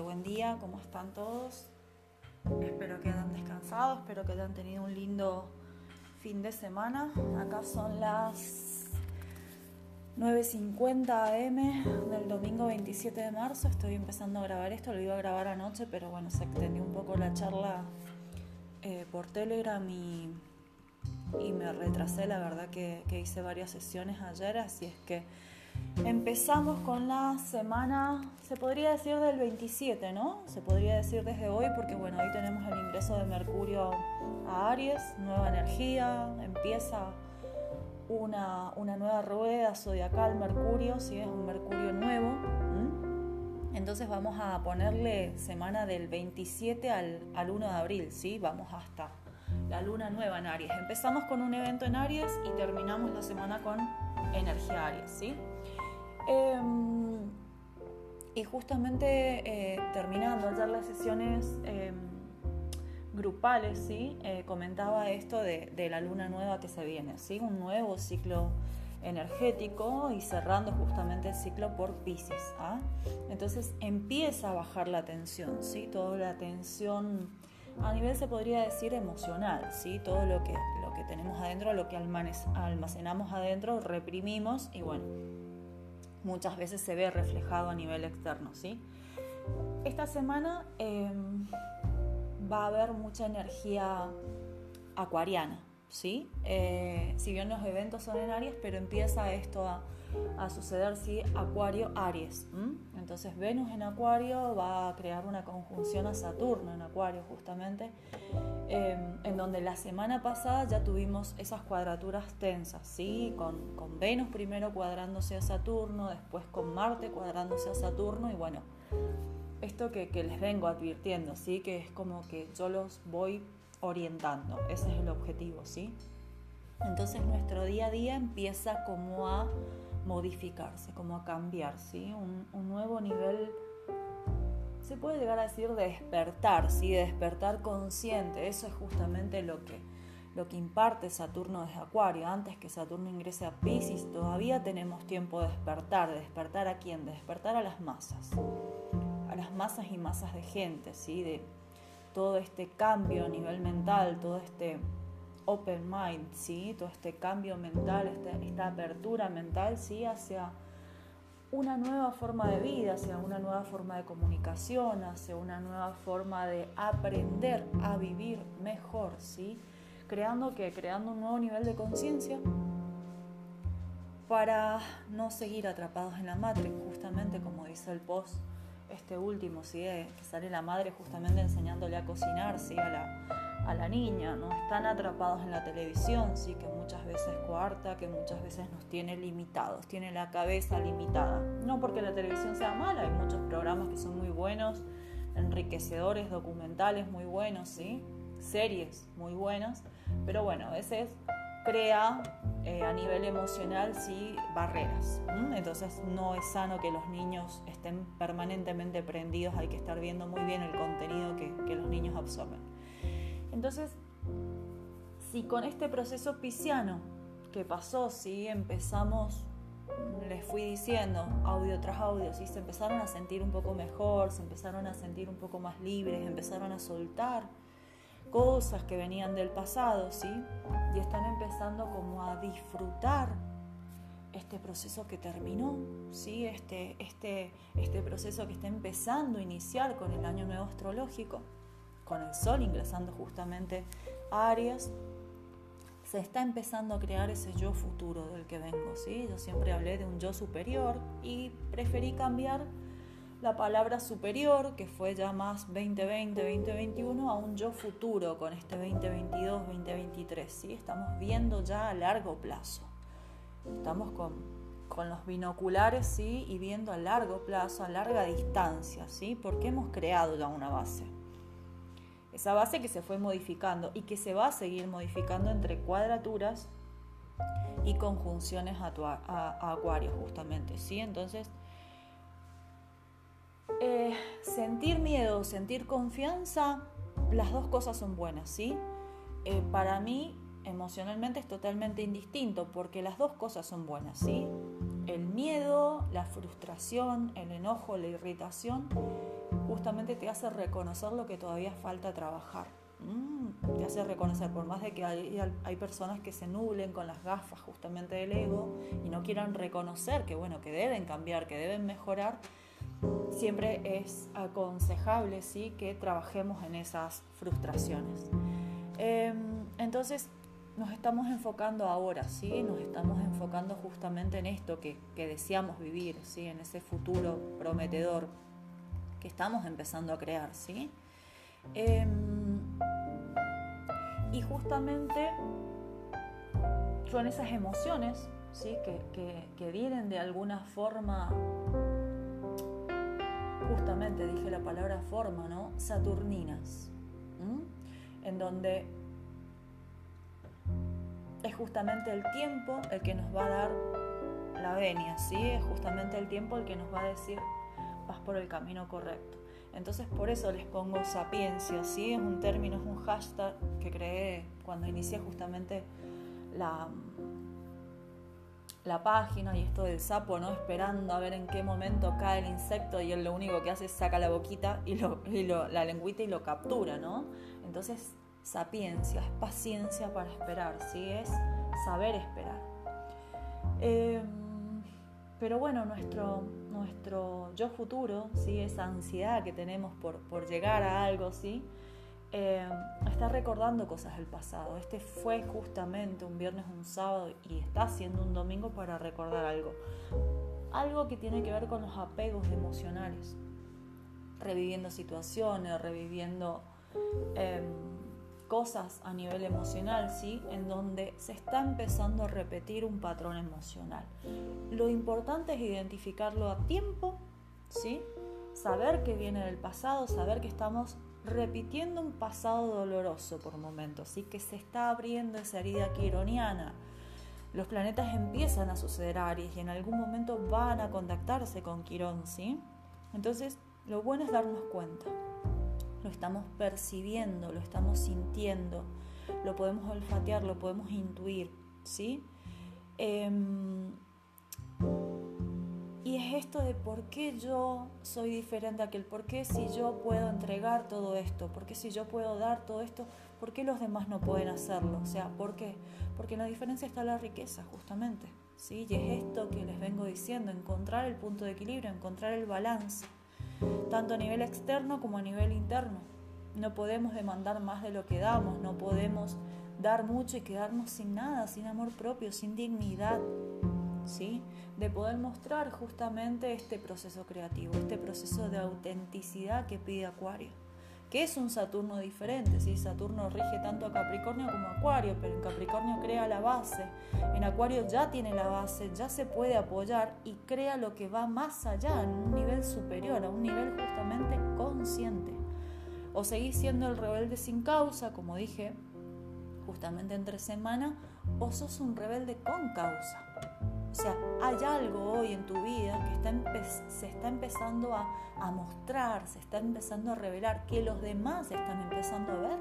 buen día, ¿cómo están todos? Espero que hayan descansado, espero que hayan tenido un lindo fin de semana. Acá son las 9.50 am del domingo 27 de marzo. Estoy empezando a grabar esto, lo iba a grabar anoche, pero bueno, se extendió un poco la charla eh, por Telegram y, me retrasé. La verdad que hice varias sesiones ayer, así es que Empezamos con la semana, se podría decir del 27, ¿no? Se podría decir desde hoy porque bueno, ahí tenemos el ingreso de Mercurio a Aries, nueva energía, empieza una, nueva rueda zodiacal Mercurio, si es un Mercurio nuevo. Entonces vamos a ponerle semana del 27 al, al 1 de abril, ¿sí? Vamos hasta la luna nueva en Aries. Empezamos con un evento en Aries y terminamos la semana con energía Aries, ¿sí? Em, y justamente eh, terminando ayer las sesiones em, grupales, ¿sí? Eh, comentaba esto de, la luna nueva que se viene, ¿sí? un nuevo ciclo energético y cerrando justamente el ciclo por Pisces. ¿ah? Entonces empieza a bajar la tensión, ¿sí? toda la tensión a nivel se podría decir emocional, ¿sí? todo lo que, lo que tenemos adentro, lo que almacenamos adentro, reprimimos y bueno muchas veces se ve reflejado a nivel externo. ¿sí? Esta semana em, va a haber mucha energía acuariana. ¿sí? Eh, si bien los eventos son en Aries, pero empieza esto a, suceder, ¿sí? Acuario-Aries. Entonces Venus en Acuario va a crear una conjunción a Saturno en Acuario justamente, em, en donde la semana pasada ya tuvimos esas cuadraturas tensas, ¿sí? Con, con Venus primero cuadrándose a Saturno, después con Marte cuadrándose a Saturno y bueno, esto que, que les vengo advirtiendo, ¿sí? Que es como que yo los voy orientando. Ese es el objetivo, ¿sí? Entonces nuestro día a día empieza como a modificarse, como a cambiar, ¿sí? Un, nuevo nivel, se puede llegar a decir de despertar, ¿sí? De despertar consciente. Eso es justamente lo que, lo que imparte Saturno desde Acuario. Antes que Saturno ingrese a Pisces, todavía tenemos tiempo de despertar. ¿De despertar a quién? De despertar a las masas. A las masas y masas de gente, ¿sí? De, todo este cambio a nivel mental, todo este open mind, ¿sí? todo este cambio mental, este, esta, apertura mental ¿sí? hacia una nueva forma de vida, hacia una nueva forma de comunicación, hacia una nueva forma de aprender a vivir mejor, ¿sí? creando creando un nuevo nivel de conciencia para no seguir atrapados en la matrix, justamente como dice el post este último, ¿sí? que sale la madre justamente enseñándole a cocinar ¿sí? a, la, a la niña, ¿no? Están atrapados en la televisión, ¿sí? que muchas veces coarta, que muchas veces nos tiene limitados, tiene la cabeza limitada. No porque la televisión sea mala, hay muchos programas que son muy buenos, enriquecedores, documentales muy buenos, ¿sí? series muy buenas, pero bueno, a veces crea eh, a nivel emocional sí barreras. Entonces no es sano que los niños estén permanentemente prendidos, hay que estar viendo muy bien el contenido que, los niños absorben. Entonces, si con este proceso pisciano que pasó, si empezamos, les fui diciendo, audio tras audio, si se empezaron a sentir un poco mejor, se empezaron a sentir un poco más libres, empezaron a soltar cosas que venían del pasado, ¿sí? Y están empezando como a disfrutar este proceso que terminó, ¿sí? Este, este, este proceso que está empezando a iniciar con el año nuevo astrológico, con el Sol ingresando justamente a Aries, se está empezando a crear ese yo futuro del que vengo, ¿sí? Yo siempre hablé de un yo superior y preferí cambiar la palabra superior, que fue ya más 2020, 2021, a un yo futuro con este 2022, 2023. ¿sí? Estamos viendo ya a largo plazo. Estamos con, con los binoculares ¿sí? y viendo a largo plazo, a larga distancia, ¿sí? porque hemos creado ya una base. Esa base que se fue modificando y que se va a seguir modificando entre cuadraturas y conjunciones a, a, Acuario, justamente. ¿sí? Entonces, eh, sentir miedo, sentir confianza, las dos cosas son buenas, ¿sí? Eh, para mí, emocionalmente es totalmente indistinto, porque las dos cosas son buenas, ¿sí? El miedo, la frustración, el enojo, la irritación, justamente te hace reconocer lo que todavía falta trabajar. Mm, te hace reconocer, por más de que hay, personas que se nublen con las gafas justamente del ego y no quieran reconocer que, bueno, que deben cambiar, que deben mejorar, siempre es aconsejable ¿sí? que trabajemos en esas frustraciones. Em, entonces, nos estamos enfocando ahora, ¿sí? Nos estamos enfocando justamente en esto que, que deseamos vivir, ¿sí? En ese futuro prometedor que estamos empezando a crear, ¿sí? Em, y justamente yo en esas emociones, ¿sí? Que, que, vienen de alguna forma, justamente dije la palabra forma, ¿no? Saturninas, en donde es justamente el tiempo el que nos va a dar la venia, ¿sí? Es justamente el tiempo el que nos va a decir vas por el camino correcto. Entonces por eso les pongo sapiencia, ¿sí? Es un término, es un hashtag que creé cuando inicié justamente la, la página y esto del sapo, ¿no? Esperando a ver en qué momento cae el insecto y él lo único que hace es saca la boquita y, lo, y lo, la lengüita y lo captura, ¿no? Entonces sapiencia, es paciencia para esperar, ¿sí? es saber esperar. Em, pero bueno, nuestro, nuestro yo futuro, ¿sí? esa ansiedad que tenemos por, por llegar a algo, ¿sí? Em, está recordando cosas del pasado. Este fue justamente un viernes, un sábado y está siendo un domingo para recordar algo. Algo que tiene que ver con los apegos emocionales. Reviviendo situaciones, reviviendo... Em, cosas a nivel emocional, ¿sí? En donde se está empezando a repetir un patrón emocional. Lo importante es identificarlo a tiempo, ¿sí? Saber que viene del pasado, saber que estamos repitiendo un pasado doloroso por momentos, ¿sí? Que se está abriendo esa herida quironiana. Los planetas empiezan a suceder Aries y en algún momento van a contactarse con Quirón, ¿sí? Entonces, lo bueno es darnos cuenta lo estamos percibiendo, lo estamos sintiendo, lo podemos olfatear, lo podemos intuir, ¿sí? Em, y es esto de por qué yo soy diferente a aquel, por qué si yo puedo entregar todo esto, por qué si yo puedo dar todo esto, por qué los demás no pueden hacerlo, o sea, ¿por qué? Porque en la diferencia está la riqueza, justamente, ¿sí? Y es esto que les vengo diciendo, encontrar el punto de equilibrio, encontrar el balance tanto a nivel externo como a nivel interno. No podemos demandar más de lo que damos, no podemos dar mucho y quedarnos sin nada, sin amor propio, sin dignidad, ¿sí? De poder mostrar justamente este proceso creativo, este proceso de autenticidad que pide Acuario que es un Saturno diferente. ¿sí? Saturno rige tanto a Capricornio como a Acuario, pero en Capricornio crea la base, en Acuario ya tiene la base, ya se puede apoyar y crea lo que va más allá, en un nivel superior, a un nivel justamente consciente. O seguís siendo el rebelde sin causa, como dije justamente entre semana, o sos un rebelde con causa. O sea, hay algo hoy en tu vida que se está empezando a, a, mostrar, se está empezando a revelar, que los demás están empezando a ver.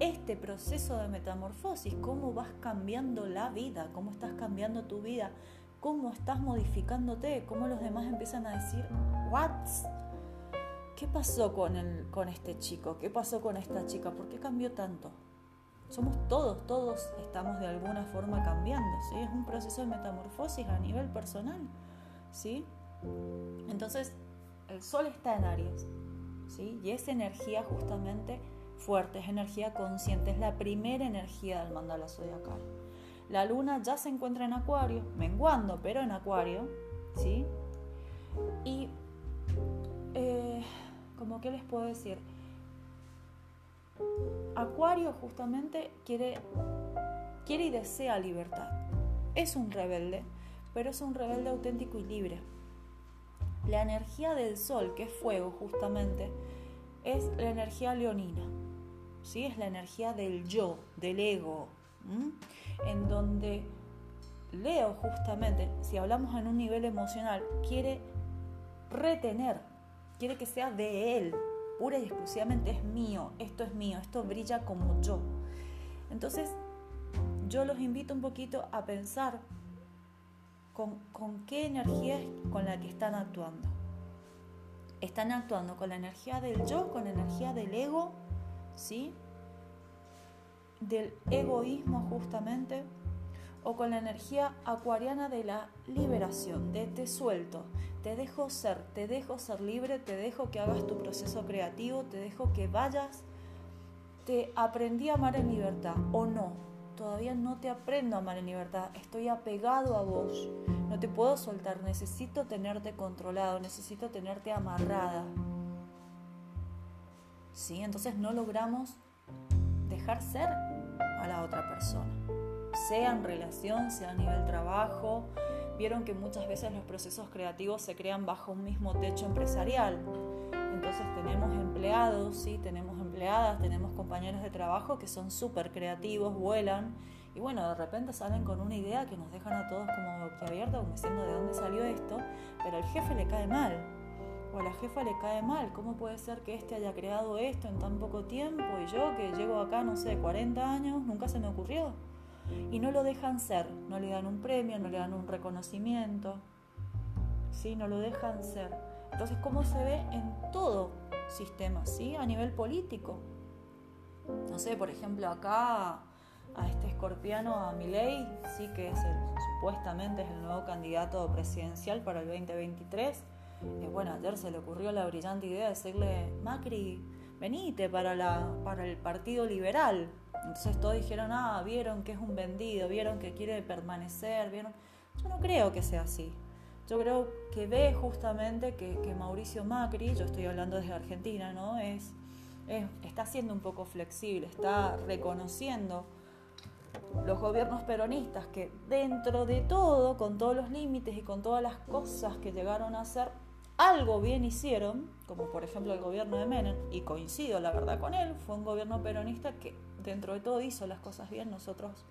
Este proceso de metamorfosis, cómo vas cambiando la vida, cómo estás cambiando tu vida, cómo estás modificándote, cómo los demás empiezan a decir, ¿what? ¿Qué pasó con, el, con este chico? ¿Qué pasó con esta chica? ¿Por qué cambió tanto? Somos todos, todos estamos de alguna forma cambiando, ¿sí? Es un proceso de metamorfosis a nivel personal, ¿sí? Entonces, el sol está en Aries, ¿sí? Y es energía justamente fuerte, es energía consciente, es la primera energía del mandala zodiacal. La luna ya se encuentra en Acuario, menguando, pero en Acuario, ¿sí? Y, eh, ¿cómo que les puedo decir? Acuario justamente quiere, quiere y desea libertad. Es un rebelde, pero es un rebelde auténtico y libre. La energía del sol, que es fuego justamente, es la energía leonina. ¿sí? Es la energía del yo, del ego, en donde Leo justamente, si hablamos en un nivel emocional, quiere retener, quiere que sea de él, pura y exclusivamente es mío, esto es mío, esto brilla como yo. Entonces, yo los invito un poquito a pensar con, con qué energía es con la que están actuando. Están actuando con la energía del yo, con la energía del ego, ¿sí? Del egoísmo justamente, o con la energía acuariana de la liberación, de te suelto, te dejo ser, te dejo ser libre, te dejo que hagas tu proceso creativo, te dejo que vayas, te aprendí a amar en libertad o no, todavía no te aprendo a amar en libertad, estoy apegado a vos, no te puedo soltar, necesito tenerte controlado, necesito tenerte amarrada. ¿Sí? Entonces no logramos dejar ser a la otra persona sea en relación, sea a nivel trabajo. Vieron que muchas veces los procesos creativos se crean bajo un mismo techo empresarial. Entonces tenemos empleados, ¿sí? tenemos empleadas, tenemos compañeros de trabajo que son súper creativos, vuelan y bueno, de repente salen con una idea que nos dejan a todos como boquiabiertos, como diciendo de dónde salió esto, pero al jefe le cae mal o a la jefa le cae mal. ¿Cómo puede ser que este haya creado esto en tan poco tiempo y yo que llego acá, no sé, 40 años, nunca se me ocurrió? Y no lo dejan ser, no le dan un premio, no le dan un reconocimiento, ¿sí? no lo dejan ser. Entonces, ¿cómo se ve en todo sistema, ¿sí? a nivel político? No sé, por ejemplo, acá a este escorpiano, a Milei, sí que es el, supuestamente es el nuevo candidato presidencial para el 2023. Eh, bueno, ayer se le ocurrió la brillante idea de decirle, Macri, venite para, la, para el Partido Liberal. Entonces todos dijeron, ah, vieron que es un vendido, vieron que quiere permanecer, vieron. Yo no creo que sea así. Yo creo que ve justamente que, Mauricio Macri, yo estoy hablando desde Argentina, ¿no? Es, está siendo un poco flexible, está reconociendo los gobiernos peronistas que dentro de todo, con todos los límites y con todas las cosas que llegaron a hacer, algo bien hicieron, como por ejemplo el gobierno de Menem, y coincido la verdad con él, fue un gobierno peronista que dentro de todo hizo las cosas bien. Nosotros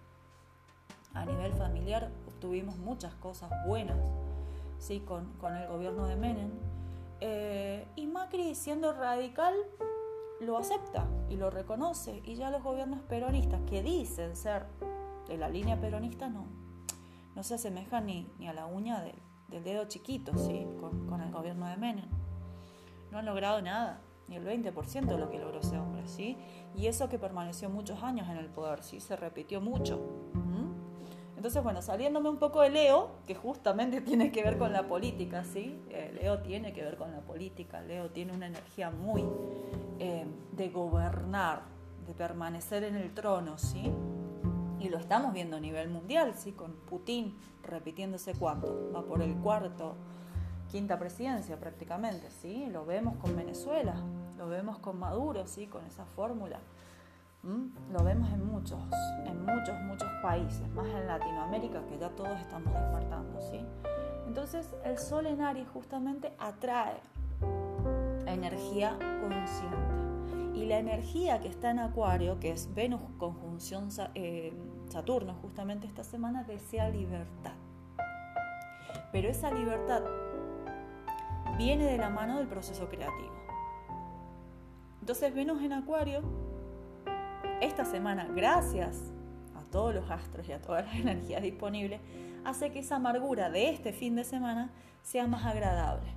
a nivel familiar obtuvimos muchas cosas buenas ¿sí? con, el gobierno de Menem. Eh, y Macri, siendo radical, lo acepta y lo reconoce. Y ya los gobiernos peronistas que dicen ser de la línea peronista no, no se asemejan ni, ni a la uña de del dedo chiquito, ¿sí? Con, el gobierno de Menem. No han logrado nada, ni el 20% de lo que logró ese hombre, ¿sí? Y eso que permaneció muchos años en el poder, ¿sí? Se repitió mucho. Entonces, bueno, saliéndome un poco de Leo, que justamente tiene que ver con la política, ¿sí? Eh, Leo tiene que ver con la política, Leo tiene una energía muy eh, de gobernar, de permanecer en el trono, ¿sí? Y lo estamos viendo a nivel mundial, ¿sí? con Putin repitiéndose cuánto, va por el cuarto, quinta presidencia prácticamente, ¿sí? lo vemos con Venezuela, lo vemos con Maduro, ¿sí? con esa fórmula. Lo vemos en muchos, en muchos, muchos países, más en Latinoamérica, que ya todos estamos despertando. ¿sí? Entonces, el Sol en Aries justamente atrae energía consciente. Y la energía que está en Acuario, que es Venus conjunción eh, Saturno justamente esta semana, desea libertad. Pero esa libertad viene de la mano del proceso creativo. Entonces Venus en Acuario, esta semana, gracias a todos los astros y a todas las energías disponibles, hace que esa amargura de este fin de semana sea más agradable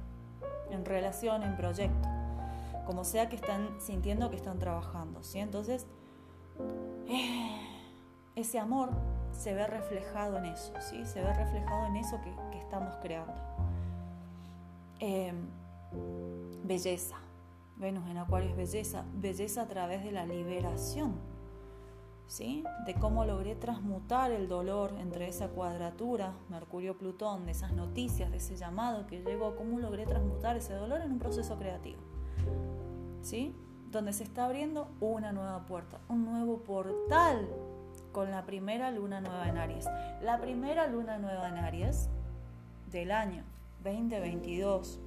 en relación, en proyecto como sea que están sintiendo que están trabajando. ¿sí? Entonces, eh, ese amor se ve reflejado en eso, ¿sí? se ve reflejado en eso que, estamos creando. Em, belleza. Venus en Acuario es belleza, belleza a través de la liberación, ¿sí? de cómo logré transmutar el dolor entre esa cuadratura, Mercurio-Plutón, de esas noticias, de ese llamado que llegó, cómo logré transmutar ese dolor en un proceso creativo. ¿Sí? Donde se está abriendo una nueva puerta, un nuevo portal con la primera luna nueva en Aries. La primera luna nueva en Aries del año 2022,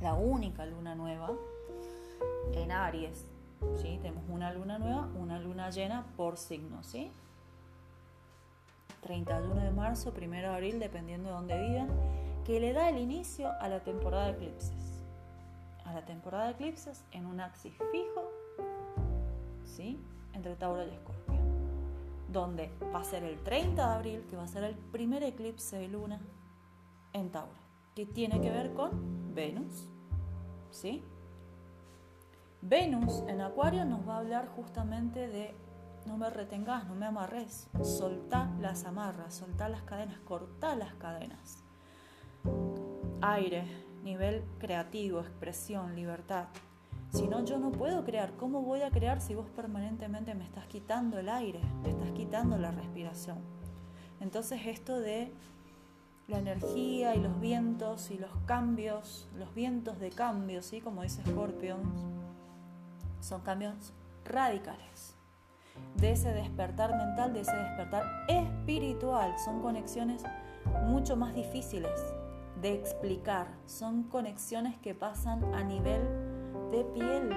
la única luna nueva en Aries, ¿sí? Tenemos una luna nueva, una luna llena por signo, ¿sí? 31 de marzo, 1 de abril, dependiendo de dónde vivan, que le da el inicio a la temporada de eclipses a la temporada de eclipses en un axis fijo, ¿sí? Entre Tauro y Escorpio. donde va a ser el 30 de abril, que va a ser el primer eclipse de luna en Tauro, que tiene que ver con Venus, ¿sí? Venus en Acuario nos va a hablar justamente de no me retengas, no me amarres, soltá las amarras, soltá las cadenas, cortá las cadenas. Aire, nivel creativo, expresión, libertad. Si no, yo no puedo crear. ¿Cómo voy a crear si vos permanentemente me estás quitando el aire, me estás quitando la respiración? Entonces esto de la energía y los vientos y los cambios, los vientos de cambio, ¿sí? como dice Scorpion, son cambios radicales. De ese despertar mental, de ese despertar espiritual, son conexiones mucho más difíciles de explicar, son conexiones que pasan a nivel de piel,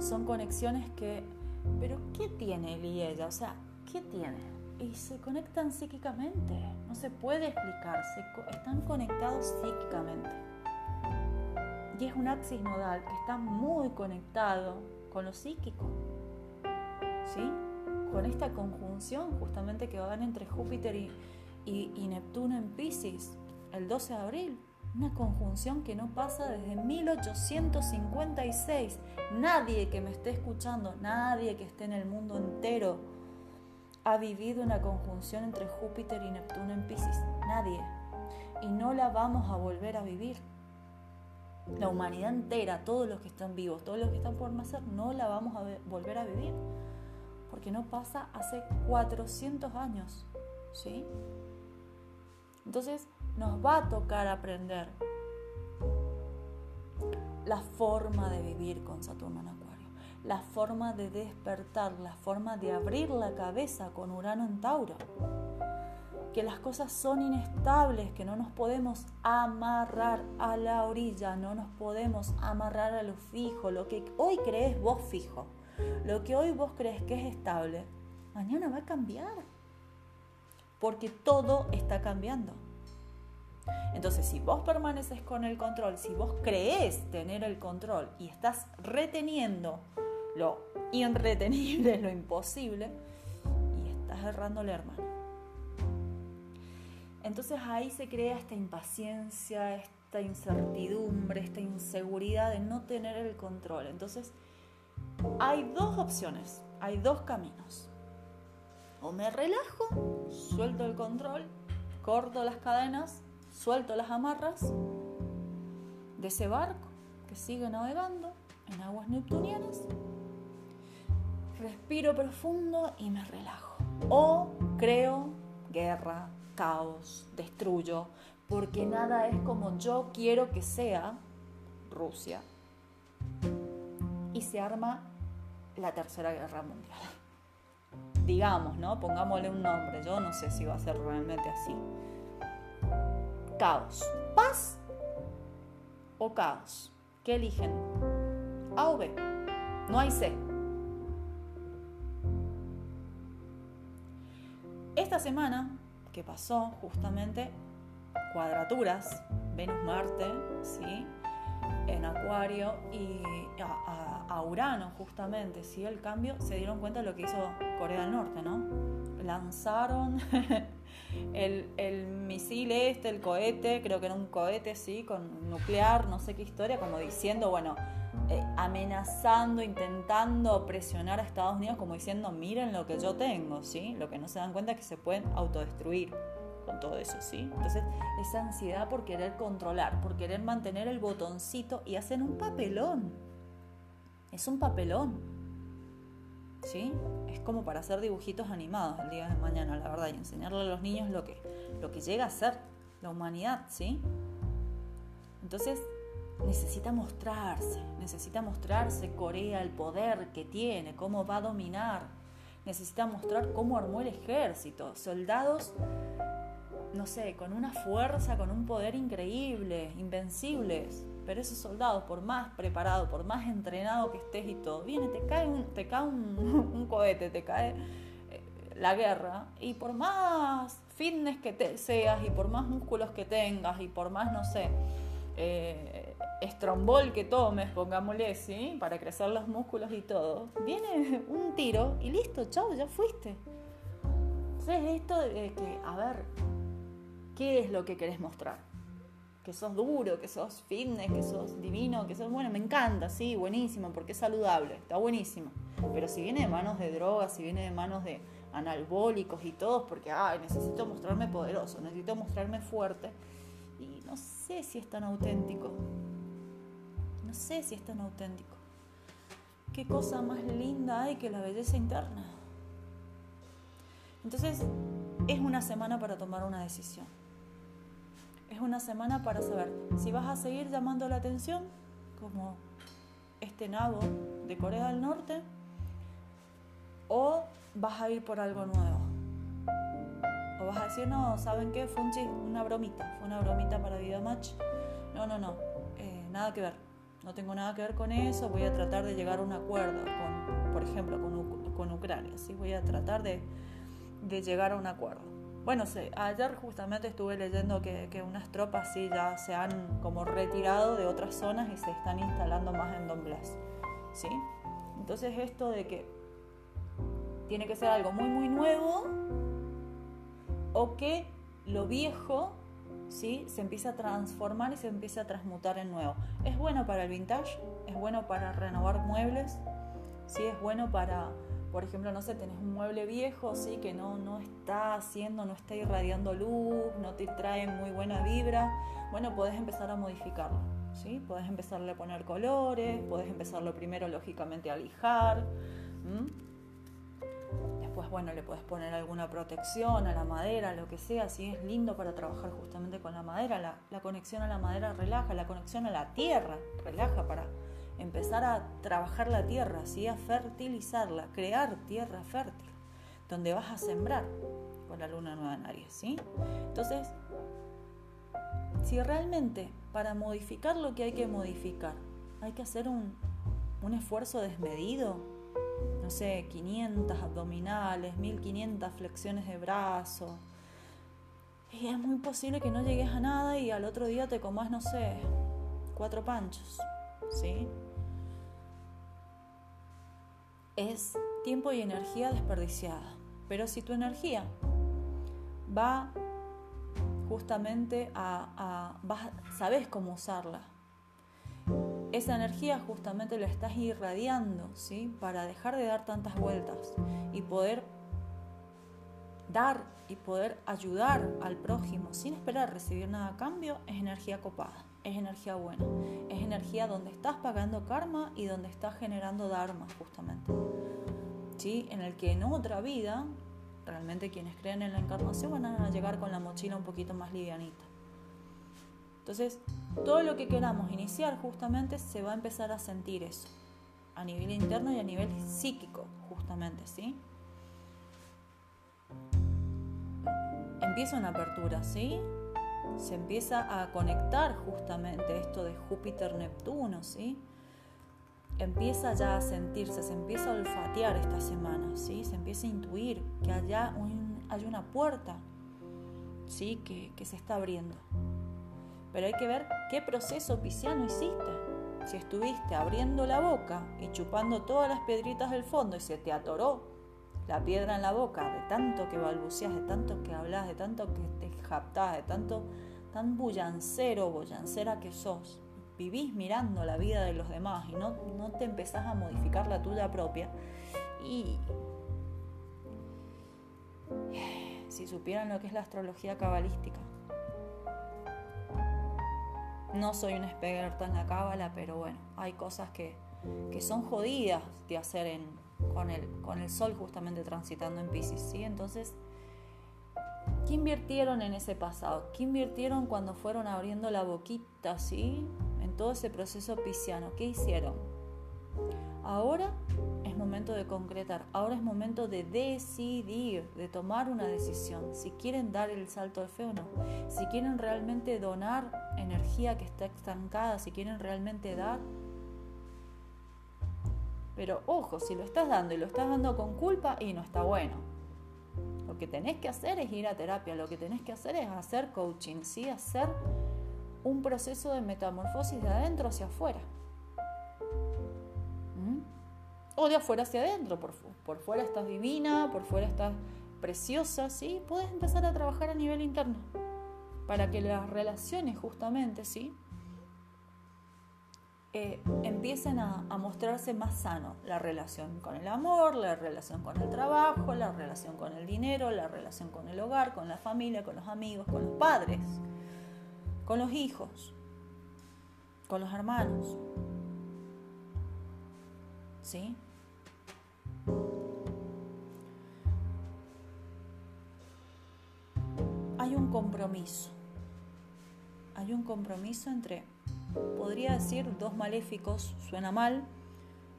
son conexiones que, pero ¿qué tiene él y ella? O sea, ¿qué tiene? y se conectan psíquicamente. No se puede explicar, están conectados psíquicamente. Y es un axis nodal que está muy conectado con lo psíquico. ¿Sí? Con esta conjunción justamente que va a haber entre Júpiter y, y Neptuno en Pisces el 12 de abril. Una conjunción que no pasa desde 1856. Nadie que me esté escuchando, nadie que esté en el mundo entero ha vivido una conjunción entre Júpiter y Neptuno en Pisces. Nadie. Y no la vamos a volver a vivir. La humanidad entera, todos los que están vivos, todos los que están por nacer, no la vamos a volver a vivir. Porque no pasa hace 400 años. ¿Sí? Entonces nos va a tocar aprender la forma de vivir con Saturno en la forma de despertar, la forma de abrir la cabeza con Urano en Tauro. Que las cosas son inestables, que no nos podemos amarrar a la orilla, no nos podemos amarrar a lo fijo, lo que hoy crees vos fijo, lo que hoy vos crees que es estable, mañana va a cambiar. Porque todo está cambiando. Entonces, si vos permaneces con el control, si vos crees tener el control y estás reteniendo lo irretenible, lo imposible, y estás errándole, hermano. Entonces ahí se crea esta impaciencia, esta incertidumbre, esta inseguridad de no tener el control. Entonces hay dos opciones, hay dos caminos. O me relajo, suelto el control, corto las cadenas, suelto las amarras de ese barco que sigue navegando en aguas neptunianas respiro profundo y me relajo. O creo guerra, caos, destruyo, porque nada es como yo quiero que sea Rusia. Y se arma la Tercera Guerra Mundial. Digamos, ¿no? Pongámosle un nombre, yo no sé si va a ser realmente así. Caos. ¿Paz o caos? ¿Qué eligen? A o B. No hay C. Esta semana que pasó justamente cuadraturas, Venus-Marte, ¿sí? en Acuario y a, Urano justamente, ¿sí? el cambio, se dieron cuenta de lo que hizo Corea del Norte, ¿no? Lanzaron el, el, misil este, el cohete, creo que era un cohete, sí, con nuclear, no sé qué historia, como diciendo, bueno, eh, amenazando, intentando presionar a Estados Unidos como diciendo, miren lo que yo tengo, ¿sí? Lo que no se dan cuenta es que se pueden autodestruir con todo eso, ¿sí? Entonces, esa ansiedad por querer controlar, por querer mantener el botoncito y hacen un papelón. Es un papelón. ¿Sí? Es como para hacer dibujitos animados el día de mañana, la verdad, y enseñarle a los niños lo que, lo que llega a ser la humanidad, ¿sí? Entonces, necesita mostrarse, necesita mostrarse Corea, el poder que tiene, cómo va a dominar, necesita mostrar cómo armó el ejército, soldados, no sé, con una fuerza, con un poder increíble, invencibles, pero esos soldados, por más preparado, por más entrenado que estés y todo, viene, te cae un, te cae un, cohete, te cae eh, la guerra, y por más fitness que te seas, y por más músculos que tengas, y por más, no sé, eh, estrombol que tomes, pongámosle, ¿sí? Para crecer los músculos y todo, viene un tiro y listo, chao, ya fuiste. Entonces esto de que, a ver, ¿qué es lo que querés mostrar? Que sos duro, que sos fitness, que sos divino, que sos, bueno, me encanta, sí, buenísimo, porque es saludable, está buenísimo. Pero si viene de manos de drogas, si viene de manos de anabólicos y todos, porque, ay, necesito mostrarme poderoso, necesito mostrarme fuerte, y no sé si es tan auténtico. No sé si es tan auténtico. ¿Qué cosa más linda hay que la belleza interna? Entonces, es una semana para tomar una decisión. Es una semana para saber si vas a seguir llamando la atención, como este nabo de Corea del Norte, o vas a ir por algo nuevo. O vas a decir, no, ¿saben qué? Fue una bromita, fue una bromita para Videomatch. No, no, no, eh, nada que ver. No tengo nada que ver con eso, voy a tratar de llegar a un acuerdo, con, por ejemplo, con, con Ucrania. ¿sí? Voy a tratar de, de llegar a un acuerdo. Bueno, ayer justamente estuve leyendo que, unas tropas sí ya se han como retirado de otras zonas y se están instalando más en Donbass. ¿sí? Entonces esto de que tiene que ser algo muy muy nuevo o que lo viejo ¿sí? se empieza a transformar y se empieza a transmutar en nuevo. Es bueno para el vintage, es bueno para renovar muebles, ¿sí? es bueno para, por ejemplo, no sé, tenés un mueble viejo ¿sí? que no, no está haciendo, no está irradiando luz, no te trae muy buena vibra, bueno, podés empezar a modificarlo. ¿sí? Podés empezarle a poner colores, podés empezarlo primero lógicamente a lijar pues bueno, le puedes poner alguna protección a la madera, lo que sea, si es lindo para trabajar justamente con la madera, la, conexión a la madera relaja, la conexión a la tierra relaja para empezar a trabajar la tierra, ¿sí? a fertilizarla, crear tierra fértil, donde vas a sembrar con la luna nueva en Aries. ¿sí? Entonces, si realmente para modificar lo que hay que modificar, hay que hacer un, un esfuerzo desmedido, no sé, 500 abdominales, 1500 flexiones de brazo. Y es muy posible que no llegues a nada y al otro día te comas, no sé, cuatro panchos, ¿sí? Es tiempo y energía desperdiciada. Pero si tu energía va justamente a, a sabes cómo usarla, esa energía justamente la estás irradiando, ¿sí? Para dejar de dar tantas vueltas y poder dar y poder ayudar al prójimo sin esperar recibir nada a cambio, es energía copada, es energía buena, es energía donde estás pagando karma y donde estás generando dharma justamente. ¿Sí? En el que en otra vida, realmente quienes creen en la encarnación van a llegar con la mochila un poquito más livianita. Entonces, todo lo que queramos iniciar justamente se va a empezar a sentir eso, a nivel interno y a nivel psíquico, justamente, ¿sí? Empieza una apertura, ¿sí? Se empieza a conectar justamente esto de Júpiter-Neptuno, ¿sí? Empieza ya a sentirse, se empieza a olfatear esta semana, ¿sí? Se empieza a intuir que allá hay una puerta, ¿sí? Que, se está abriendo. Pero hay que ver qué proceso pisciano hiciste. Si estuviste abriendo la boca y chupando todas las piedritas del fondo y se te atoró la piedra en la boca de tanto que balbuceas, de tanto que hablas, de tanto que te japtás, de tanto tan bullancero, bullancera que sos, vivís mirando la vida de los demás y no, no te empezás a modificar la tuya propia. Y si supieran lo que es la astrología cabalística, no soy una experta en la cábala, pero bueno, hay cosas que, son jodidas de hacer en, con, el, con el sol justamente transitando en Pisces, ¿sí? Entonces, ¿qué invirtieron en ese pasado? ¿Qué invirtieron cuando fueron abriendo la boquita, ¿sí? En todo ese proceso pisciano, ¿qué hicieron? Ahora es momento de concretar, ahora es momento de decidir, de tomar una decisión, si quieren dar el salto de fe o no, si quieren realmente donar energía que está estancada, si quieren realmente dar. Pero ojo, si lo estás dando y lo estás dando con culpa y no está bueno. Lo que tenés que hacer es ir a terapia, lo que tenés que hacer es hacer coaching, ¿sí? hacer un proceso de metamorfosis de adentro hacia afuera o de afuera hacia adentro. Por, por fuera estás divina, por fuera estás preciosa, ¿sí? Puedes empezar a trabajar a nivel interno para que las relaciones justamente, ¿sí? Eh, empiecen a, mostrarse más sano la relación con el amor, la relación con el trabajo, la relación con el dinero, la relación con el hogar, con la familia, con los amigos, con los padres, con los hijos, con los hermanos. ¿Sí? Hay un compromiso. Hay un compromiso entre podría decir dos maléficos, suena mal.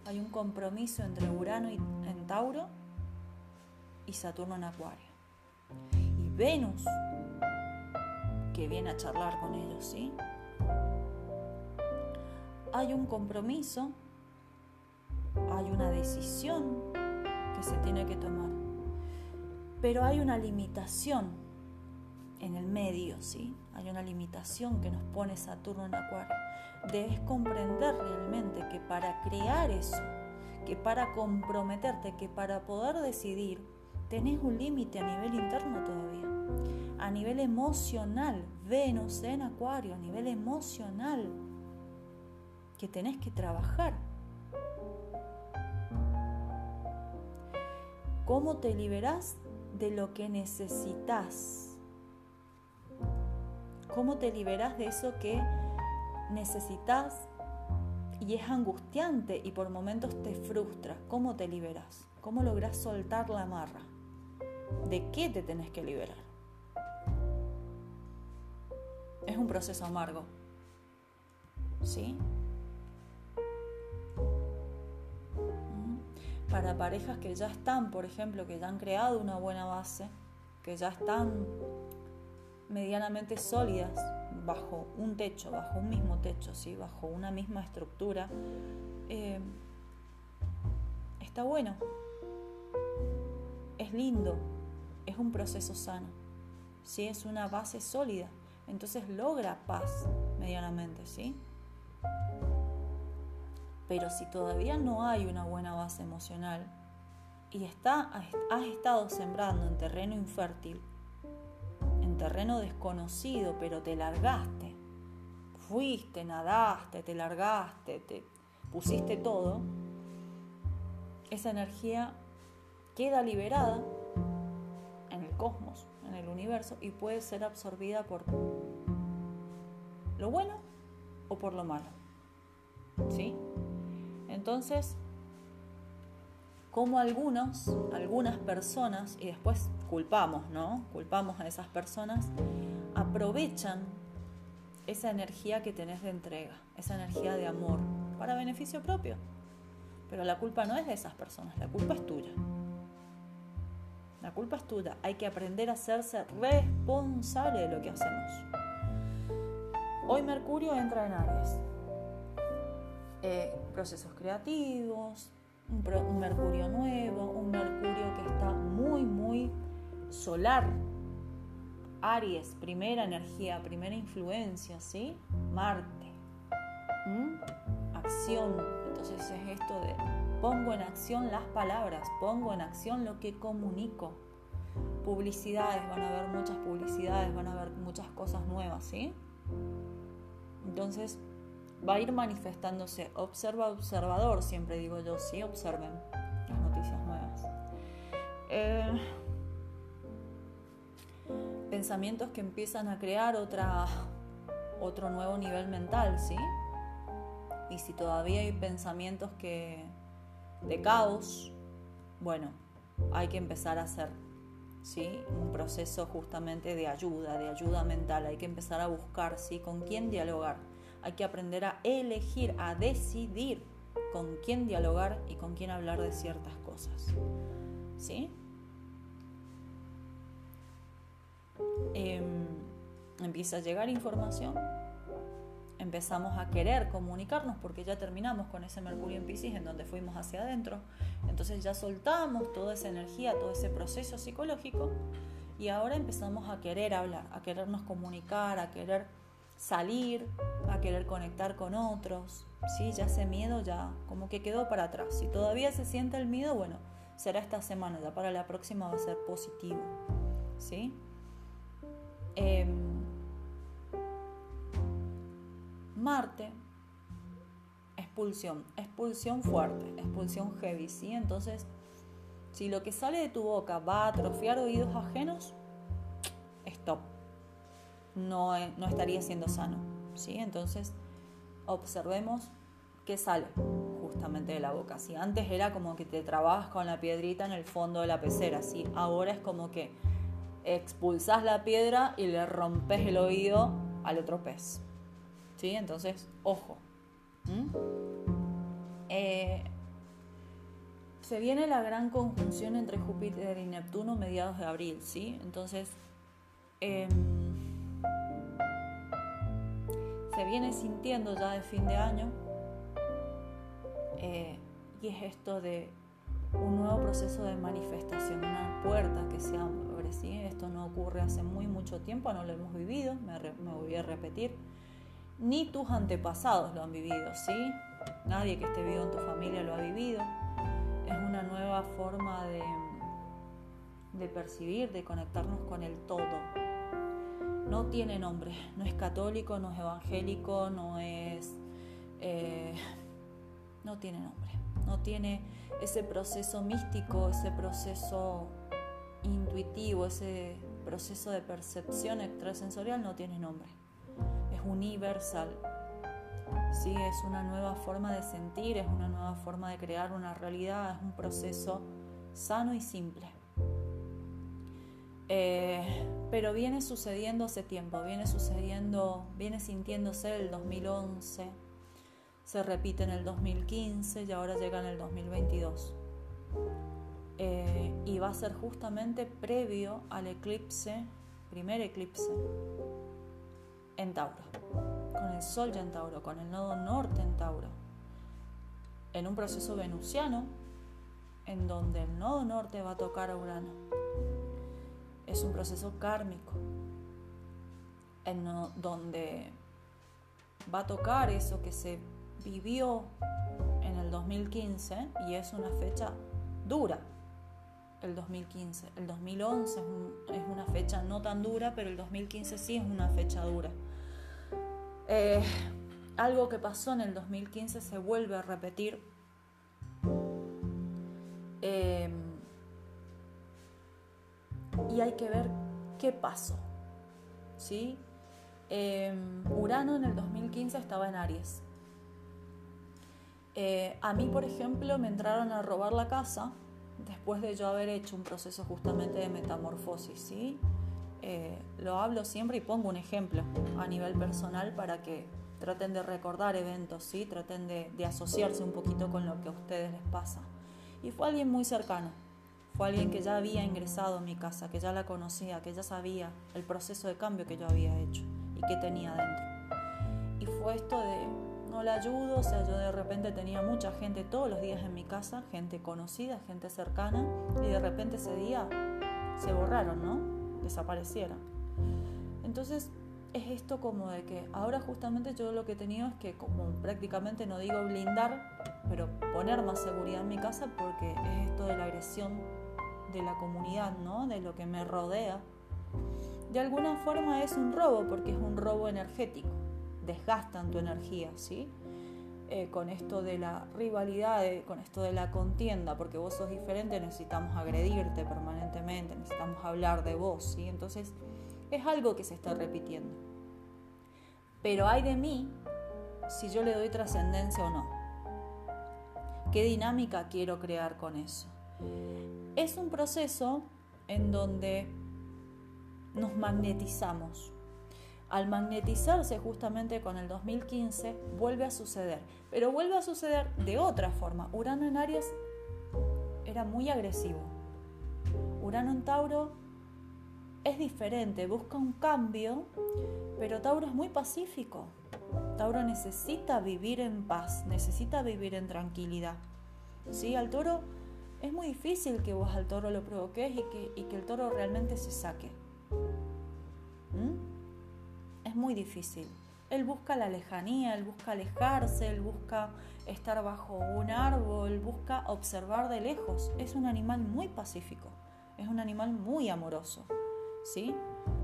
Hay un compromiso entre Urano en Tauro y Saturno en Acuario. Y Venus, que viene a charlar con ellos, ¿sí? Hay un compromiso, hay una decisión que se tiene que tomar, pero hay una limitación en el medio, ¿sí? Hay una limitación que nos pone Saturno en Acuario. Debes comprender realmente que para crear eso, que para comprometerte, que para poder decidir, tenés un límite a nivel interno todavía. A nivel emocional, Venus en Acuario, a nivel emocional, que tenés que trabajar. ¿Cómo te liberás de lo que necesitas? ¿Cómo te liberas de eso que necesitas y es angustiante y por momentos te frustra? ¿Cómo te liberas? ¿Cómo logras soltar la amarra? ¿De qué te tenés que liberar? Es un proceso amargo. ¿Sí? Mm. Para parejas que ya están, por ejemplo, que ya han creado una buena base, que ya están medianamente sólidas bajo un techo, bajo un mismo techo, ¿sí? bajo una misma estructura, eh, está bueno, es lindo, es un proceso sano, ¿sí? es una base sólida, entonces logra paz medianamente, ¿sí? Pero si todavía no hay una buena base emocional y está, has estado sembrando en terreno infértil, terreno desconocido, pero te largaste. Fuiste, nadaste, te largaste, te pusiste todo. Esa energía queda liberada en el cosmos, en el universo, y puede ser absorbida por lo bueno o por lo malo. ¿Sí? Entonces, como algunos, algunas personas, y después culpamos, ¿no? Culpamos a esas personas, aprovechan esa energía que tenés de entrega, esa energía de amor, para beneficio propio. Pero la culpa no es de esas personas, la culpa es tuya. La culpa es tuya. Hay que aprender a hacerse responsable de lo que hacemos. Hoy Mercurio entra en Aries. Eh, procesos creativos, un, Mercurio nuevo, un Mercurio que está muy, muy solar. Aries, primera energía, primera influencia, ¿sí? Marte. Acción. Entonces es esto de pongo en acción las palabras, pongo en acción lo que comunico. Publicidades, van a haber muchas publicidades, van a haber muchas cosas nuevas, ¿sí? Entonces, va a ir manifestándose. Observa, observador, siempre digo yo, sí, observen las noticias nuevas. Eh, pensamientos que empiezan a crear otra, otro nuevo nivel mental, ¿sí? Y si todavía hay pensamientos que de caos, bueno, hay que empezar a hacer ¿sí? un proceso justamente de ayuda, de ayuda mental. Hay que empezar a buscar ¿sí? con quién dialogar hay que aprender a elegir, a decidir con quién dialogar y con quién hablar de ciertas cosas. ¿Sí? Em, empieza a llegar información, empezamos a querer comunicarnos porque ya terminamos con ese Mercurio en Pisces en donde fuimos hacia adentro, entonces ya soltamos toda esa energía, todo ese proceso psicológico y ahora empezamos a querer hablar, a querernos comunicar, a querer salir, a querer conectar con otros, ¿sí? Ya ese miedo ya como que quedó para atrás. Si todavía se siente el miedo, bueno, será esta semana, ya para la próxima va a ser positivo. ¿Sí? Em, Marte, expulsión, expulsión fuerte, expulsión heavy, ¿sí? Entonces, si lo que sale de tu boca va a atrofiar oídos ajenos, stop. No, no estaría siendo sano, ¿sí? Entonces, observemos qué sale justamente de la boca. Si antes era como que te trababas con la piedrita en el fondo de la pecera, ¿sí? ahora es como que expulsas la piedra y le rompes el oído al otro pez. ¿Sí? Entonces, ojo. Eh, se viene la gran conjunción entre Júpiter y Neptuno mediados de abril, ¿sí? Entonces, em, se viene sintiendo ya de fin de año eh, y es esto de un nuevo proceso de manifestación, una puerta que se abre, Esto no ocurre hace muy mucho tiempo, no lo hemos vivido, me, me voy a repetir, ni tus antepasados lo han vivido, ¿sí? Nadie que esté vivo en tu familia lo ha vivido. Es una nueva forma de, de percibir, de conectarnos con el todo. No tiene nombre, no es católico, no es evangélico, no es... Eh, no tiene nombre, no tiene ese proceso místico, ese proceso intuitivo, ese proceso de percepción extrasensorial, no tiene nombre universal. Sí, es una nueva forma de sentir, es una nueva forma de crear una realidad, es un proceso sano y simple. Eh, pero viene sucediendo hace tiempo, viene sucediendo, viene sintiéndose el 2011, se repite en el 2015 y ahora llega en el 2022. Eh, y va a ser justamente previo al eclipse, primer eclipse en Tauro, con el Sol ya en Tauro, con el nodo norte en Tauro, en un proceso venusiano en donde el nodo norte va a tocar a Urano. Es un proceso kármico, en donde va a tocar eso que se vivió en el 2015 y es una fecha dura, el 2015. El 2011 es, una fecha no tan dura, pero el 2015 sí es una fecha dura. Eh, algo que pasó en el 2015 se vuelve a repetir. Em, y hay que ver qué pasó. ¿sí? Em, Urano en el 2015 estaba en Aries. Eh, a mí, por ejemplo, me entraron a robar la casa después de yo haber hecho un proceso justamente de metamorfosis. ¿sí? Eh, lo hablo siempre y pongo un ejemplo a nivel personal para que traten de recordar eventos, ¿sí? traten de, asociarse un poquito con lo que a ustedes les pasa. Y fue alguien muy cercano, fue alguien que ya había ingresado en mi casa, que ya la conocía, que ya sabía el proceso de cambio que yo había hecho y que tenía dentro. Y fue esto de, no la ayudo, o sea, yo de repente tenía mucha gente todos los días en mi casa, gente conocida, gente cercana, y de repente ese día se borraron, ¿no? desapareciera. Entonces es esto como de que ahora justamente yo lo que he tenido es que como prácticamente no digo blindar, pero poner más seguridad en mi casa porque es esto de la agresión de la comunidad, ¿no? De lo que me rodea. De alguna forma es un robo porque es un robo energético. Desgastan tu energía, ¿sí? Eh, con esto de la rivalidad, con esto de la contienda, porque vos sos diferente, necesitamos agredirte permanentemente, necesitamos hablar de vos, ¿sí? Entonces es algo que se está repitiendo. Pero hay de mí si yo le doy trascendencia o no. ¿Qué dinámica quiero crear con eso? Es un proceso en donde nos magnetizamos al magnetizarse justamente con el 2015, vuelve a suceder. Pero vuelve a suceder de otra forma. Urano en Aries era muy agresivo. Urano en Tauro es diferente, busca un cambio, pero Tauro es muy pacífico. Tauro necesita vivir en paz, necesita vivir en tranquilidad. ¿Sí? Al toro es muy difícil que vos al toro lo provoques y que, y que el toro realmente se saque. Muy difícil. Él busca la lejanía, él busca alejarse, él busca estar bajo un árbol, busca observar de lejos. Es un animal muy pacífico, es un animal muy amoroso, ¿sí?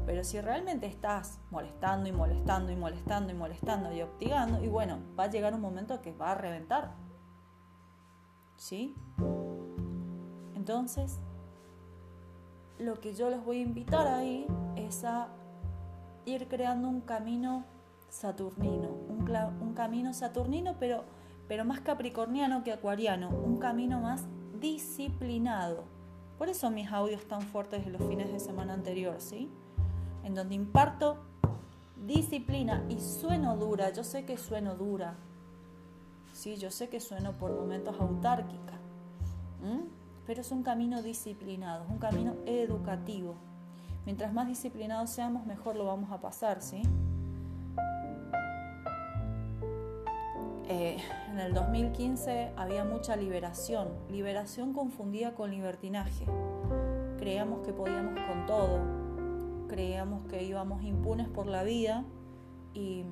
Pero si realmente estás molestando y molestando y molestando y molestando y optigando, y bueno, va a llegar un momento que va a reventar. ¿Sí? Entonces, lo que yo les voy a invitar ahí es a ir creando un camino saturnino, un, camino saturnino, pero, pero más capricorniano que acuariano, un camino más disciplinado. Por eso mis audios tan fuertes de los fines de semana anterior, ¿sí? en donde imparto disciplina y sueno dura. Yo sé que sueno dura. Sí, yo sé que sueno por momentos autárquica. Pero es un camino disciplinado, es un camino educativo. Mientras más disciplinados seamos, mejor lo vamos a pasar, ¿sí? Eh, en el 2015 había mucha liberación, liberación confundida con libertinaje. Creíamos que podíamos con todo, creíamos que íbamos impunes por la vida y,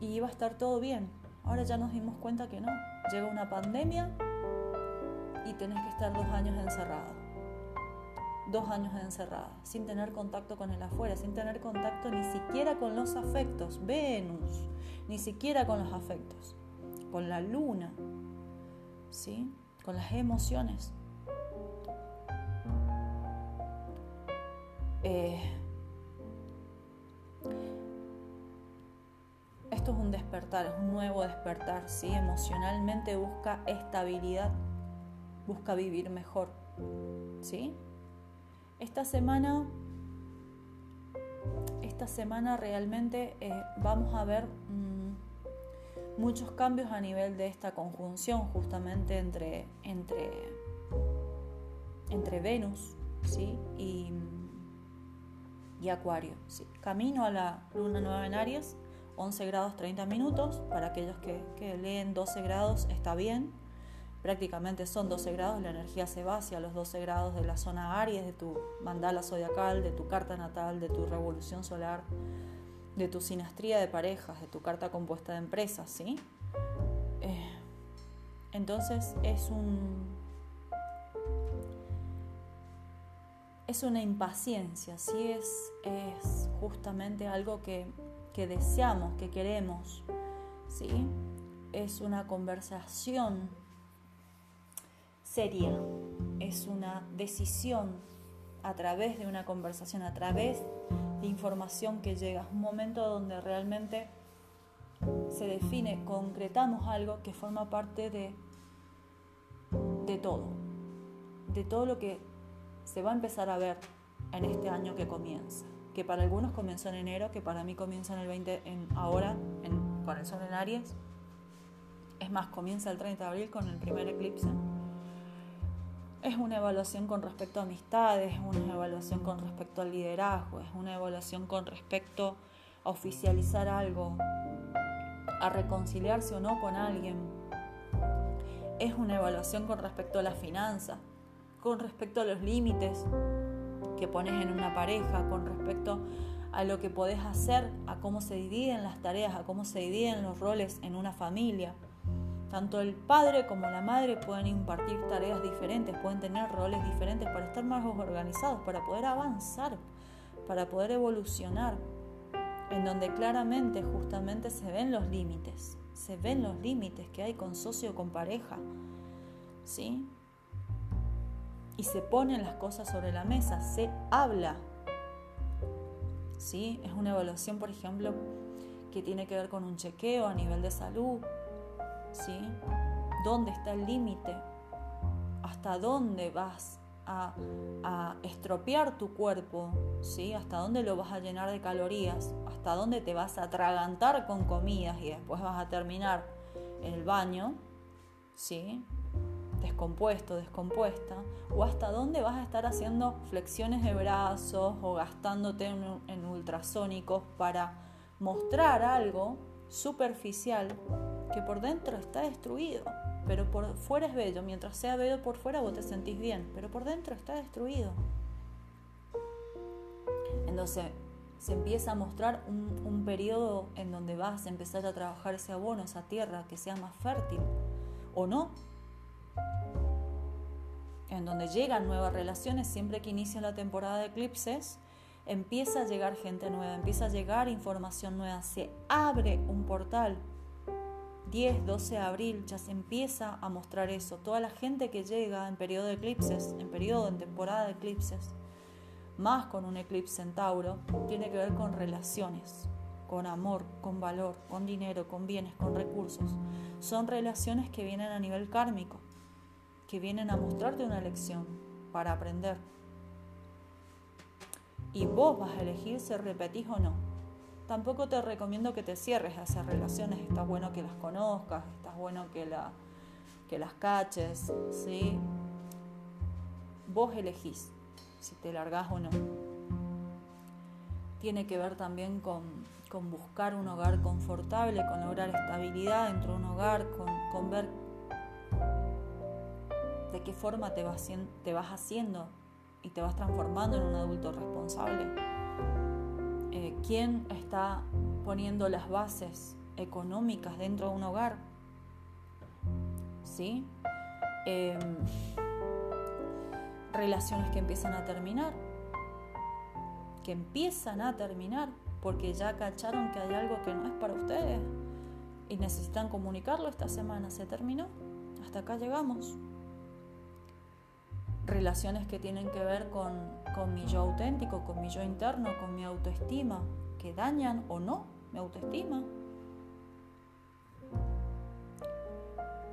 iba a estar todo bien. Ahora ya nos dimos cuenta que no. Llega una pandemia y tenés que estar dos años encerrado. Dos años encerrada, sin tener contacto con el afuera, sin tener contacto ni siquiera con los afectos. Venus, ni siquiera con los afectos. Con la luna, ¿sí? Con las emociones. Eh, esto es un despertar, es un nuevo despertar, ¿sí? Emocionalmente busca estabilidad, busca vivir mejor, ¿sí? Esta semana, esta semana realmente eh, vamos a ver mm, muchos cambios a nivel de esta conjunción justamente entre, entre, entre Venus, ¿sí? Y y Acuario. Sí. Camino a la luna nueva en Aries, 11 grados 30 minutos. Para aquellos que, leen 12 grados está bien. Prácticamente son 12 grados, la energía se va hacia los 12 grados de la zona Aries, de tu mandala zodiacal, de tu carta natal, de tu revolución solar, de tu sinastría de parejas, de tu carta compuesta de empresas, ¿sí? Eh, entonces es un, es una impaciencia, ¿sí? es, es justamente algo que, deseamos, que queremos, ¿sí? es una conversación seria, es una decisión a través de una conversación, a través de información que llega, un momento donde realmente se define, concretamos algo que forma parte de, de todo, de todo lo que se va a empezar a ver en este año que comienza. Que para algunos comenzó en enero, que para mí comienza en el 20, en, ahora en, con el sol en Aries. Es más, comienza el 30 de abril con el primer eclipse. Es una evaluación con respecto a amistades, es una evaluación con respecto al liderazgo, es una evaluación con respecto a oficializar algo, a reconciliarse o no con alguien. Es una evaluación con respecto a la finanza, con respecto a los límites que pones en una pareja, con respecto a lo que podés hacer, a cómo se dividen las tareas, a cómo se dividen los roles en una familia. Tanto el padre como la madre pueden impartir tareas diferentes, pueden tener roles diferentes para estar más organizados, para poder avanzar, para poder evolucionar, en donde claramente justamente se ven los límites, se ven los límites que hay con socio o con pareja. ¿Sí? y se ponen las cosas sobre la mesa, se habla. ¿Sí? Es una evaluación, por ejemplo, que tiene que ver con un chequeo a nivel de salud. ¿Sí? ¿Dónde está el límite? ¿Hasta dónde vas a, estropear tu cuerpo? ¿Sí? ¿Hasta dónde lo vas a llenar de calorías? ¿Hasta dónde te vas a atragantar con comidas y después vas a terminar en el baño? ¿Sí? descompuesto, descompuesta, o hasta dónde vas a estar haciendo flexiones de brazos o gastándote en, ultrasónicos para mostrar algo superficial que por dentro está destruido, pero por fuera es bello. Mientras sea bello por fuera vos te sentís bien, pero por dentro está destruido. Entonces, se empieza a mostrar un, un periodo en donde vas a empezar a trabajar ese abono, esa tierra, que sea más fértil, o no, en donde llegan nuevas relaciones, siempre que inicia la temporada de eclipses, empieza a llegar gente nueva, empieza a llegar información nueva, se abre un portal. 10, 12 de abril ya se empieza a mostrar eso. Toda la gente que llega en periodo de eclipses, en periodo, en temporada de eclipses, más con un eclipse en Tauro, tiene que ver con relaciones, con amor, con valor, con dinero, con bienes, con recursos. Son relaciones que vienen a nivel kármico que vienen a mostrarte una lección para aprender. Y vos vas a elegir si repetís o no. Tampoco te recomiendo que te cierres a esas relaciones. Está bueno que las conozcas, está bueno que, la, que las caches, ¿sí? Vos elegís si te largás o no. Tiene que ver también con, con buscar un hogar confortable, con lograr estabilidad dentro de un hogar, con, con ver de qué forma te vas, te vas haciendo y te vas transformando en un adulto responsable. Eh, ¿Quién está poniendo las bases económicas dentro de un hogar? ¿Sí? Em, relaciones que empiezan a terminar, que empiezan a terminar porque ya cacharon que hay algo que no es para ustedes y necesitan comunicarlo esta semana. Se terminó. Hasta acá llegamos relaciones que tienen que ver con, con mi yo auténtico, con mi yo interno, con mi autoestima, que dañan o no mi autoestima.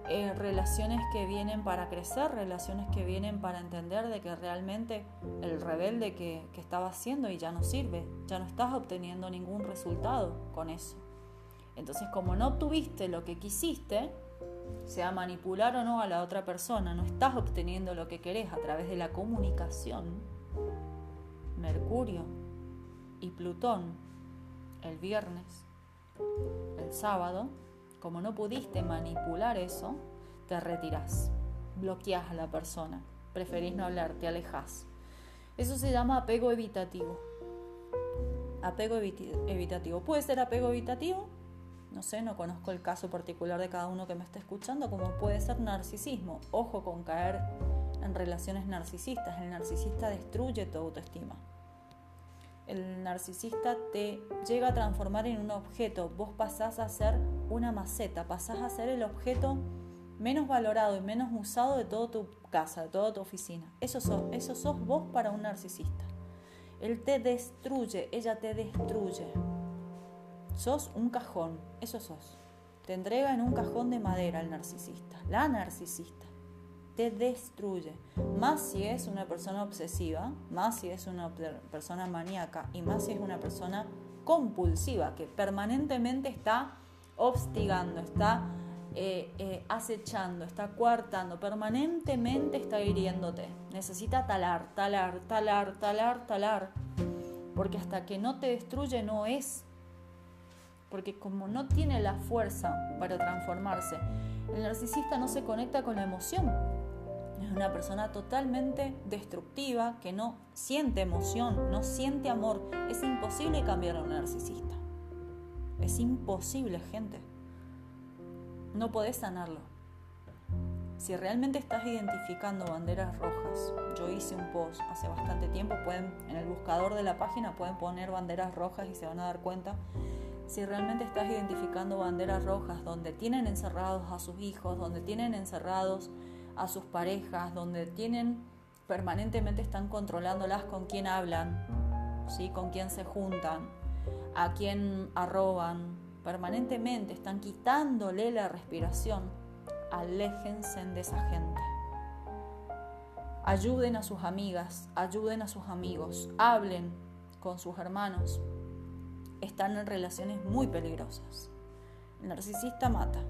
Eh, relaciones que vienen para crecer, relaciones que vienen para entender de que realmente el rebelde que, que estaba haciendo y ya no sirve, ya no estás obteniendo ningún resultado con eso. Entonces, como no obtuviste lo que quisiste, sea manipular o no a la otra persona, no estás obteniendo lo que querés a través de la comunicación. Mercurio y Plutón el viernes, el sábado, como no pudiste manipular eso, te retirás, bloqueás a la persona, preferís no hablar, te alejas. Eso se llama apego evitativo. Apego evitativo. Puede ser apego evitativo no sé, no conozco el caso particular de cada uno que me esté escuchando, como puede ser narcisismo. Ojo con caer en relaciones narcisistas. El narcisista destruye tu autoestima. El narcisista te llega a transformar en un objeto. Vos pasás a ser una maceta, pasás a ser el objeto menos valorado y menos usado de toda tu casa, de toda tu oficina. Eso sos, eso sos vos para un narcisista. Él te destruye, ella te destruye. Sos un cajón, eso sos. Te entrega en un cajón de madera el narcisista, la narcisista. Te destruye. Más si es una persona obsesiva, más si es una persona maníaca y más si es una persona compulsiva que permanentemente está hostigando, está eh, eh, acechando, está coartando, permanentemente está hiriéndote. Necesita talar, talar, talar, talar, talar. Porque hasta que no te destruye no es porque como no tiene la fuerza para transformarse, el narcisista no se conecta con la emoción. Es una persona totalmente destructiva que no siente emoción, no siente amor. Es imposible cambiar a un narcisista. Es imposible, gente. No podés sanarlo. Si realmente estás identificando banderas rojas, yo hice un post hace bastante tiempo, pueden en el buscador de la página pueden poner banderas rojas y se van a dar cuenta si realmente estás identificando banderas rojas donde tienen encerrados a sus hijos, donde tienen encerrados a sus parejas, donde tienen permanentemente están controlándolas con quién hablan, ¿sí? con quién se juntan, a quién arroban, permanentemente están quitándole la respiración, aléjense de esa gente. Ayuden a sus amigas, ayuden a sus amigos, hablen con sus hermanos, están en relaciones muy peligrosas. El narcisista mata.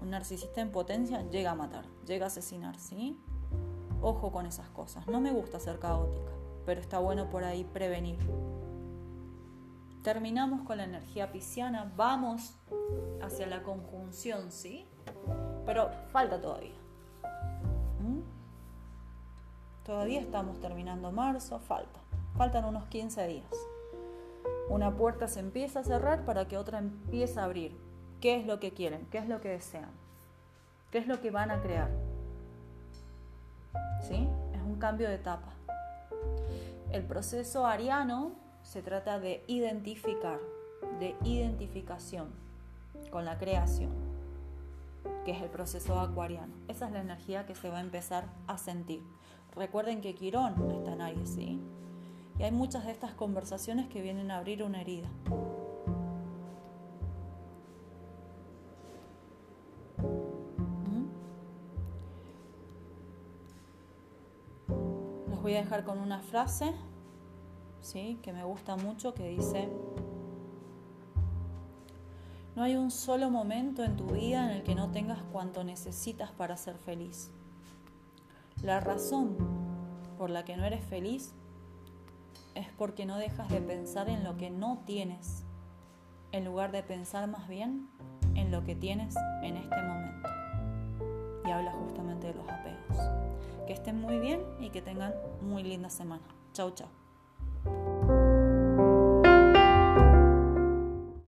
Un narcisista en potencia llega a matar, llega a asesinar, ¿sí? Ojo con esas cosas. No me gusta ser caótica, pero está bueno por ahí prevenir. Terminamos con la energía pisciana, vamos hacia la conjunción, ¿sí? Pero falta todavía. ¿Mm? Todavía estamos terminando marzo, falta. Faltan unos 15 días. Una puerta se empieza a cerrar para que otra empiece a abrir. ¿Qué es lo que quieren? ¿Qué es lo que desean? ¿Qué es lo que van a crear? ¿Sí? Es un cambio de etapa. El proceso ariano se trata de identificar, de identificación con la creación, que es el proceso acuariano. Esa es la energía que se va a empezar a sentir. Recuerden que Quirón está en Aries, ¿sí? Y hay muchas de estas conversaciones que vienen a abrir una herida. ¿Mm? Los voy a dejar con una frase, ¿sí? Que me gusta mucho, que dice, no hay un solo momento en tu vida en el que no tengas cuanto necesitas para ser feliz. La razón por la que no eres feliz es porque no dejas de pensar en lo que no tienes, en lugar de pensar más bien en lo que tienes en este momento. Y habla justamente de los apegos. Que estén muy bien y que tengan muy linda semana. Chau, chau.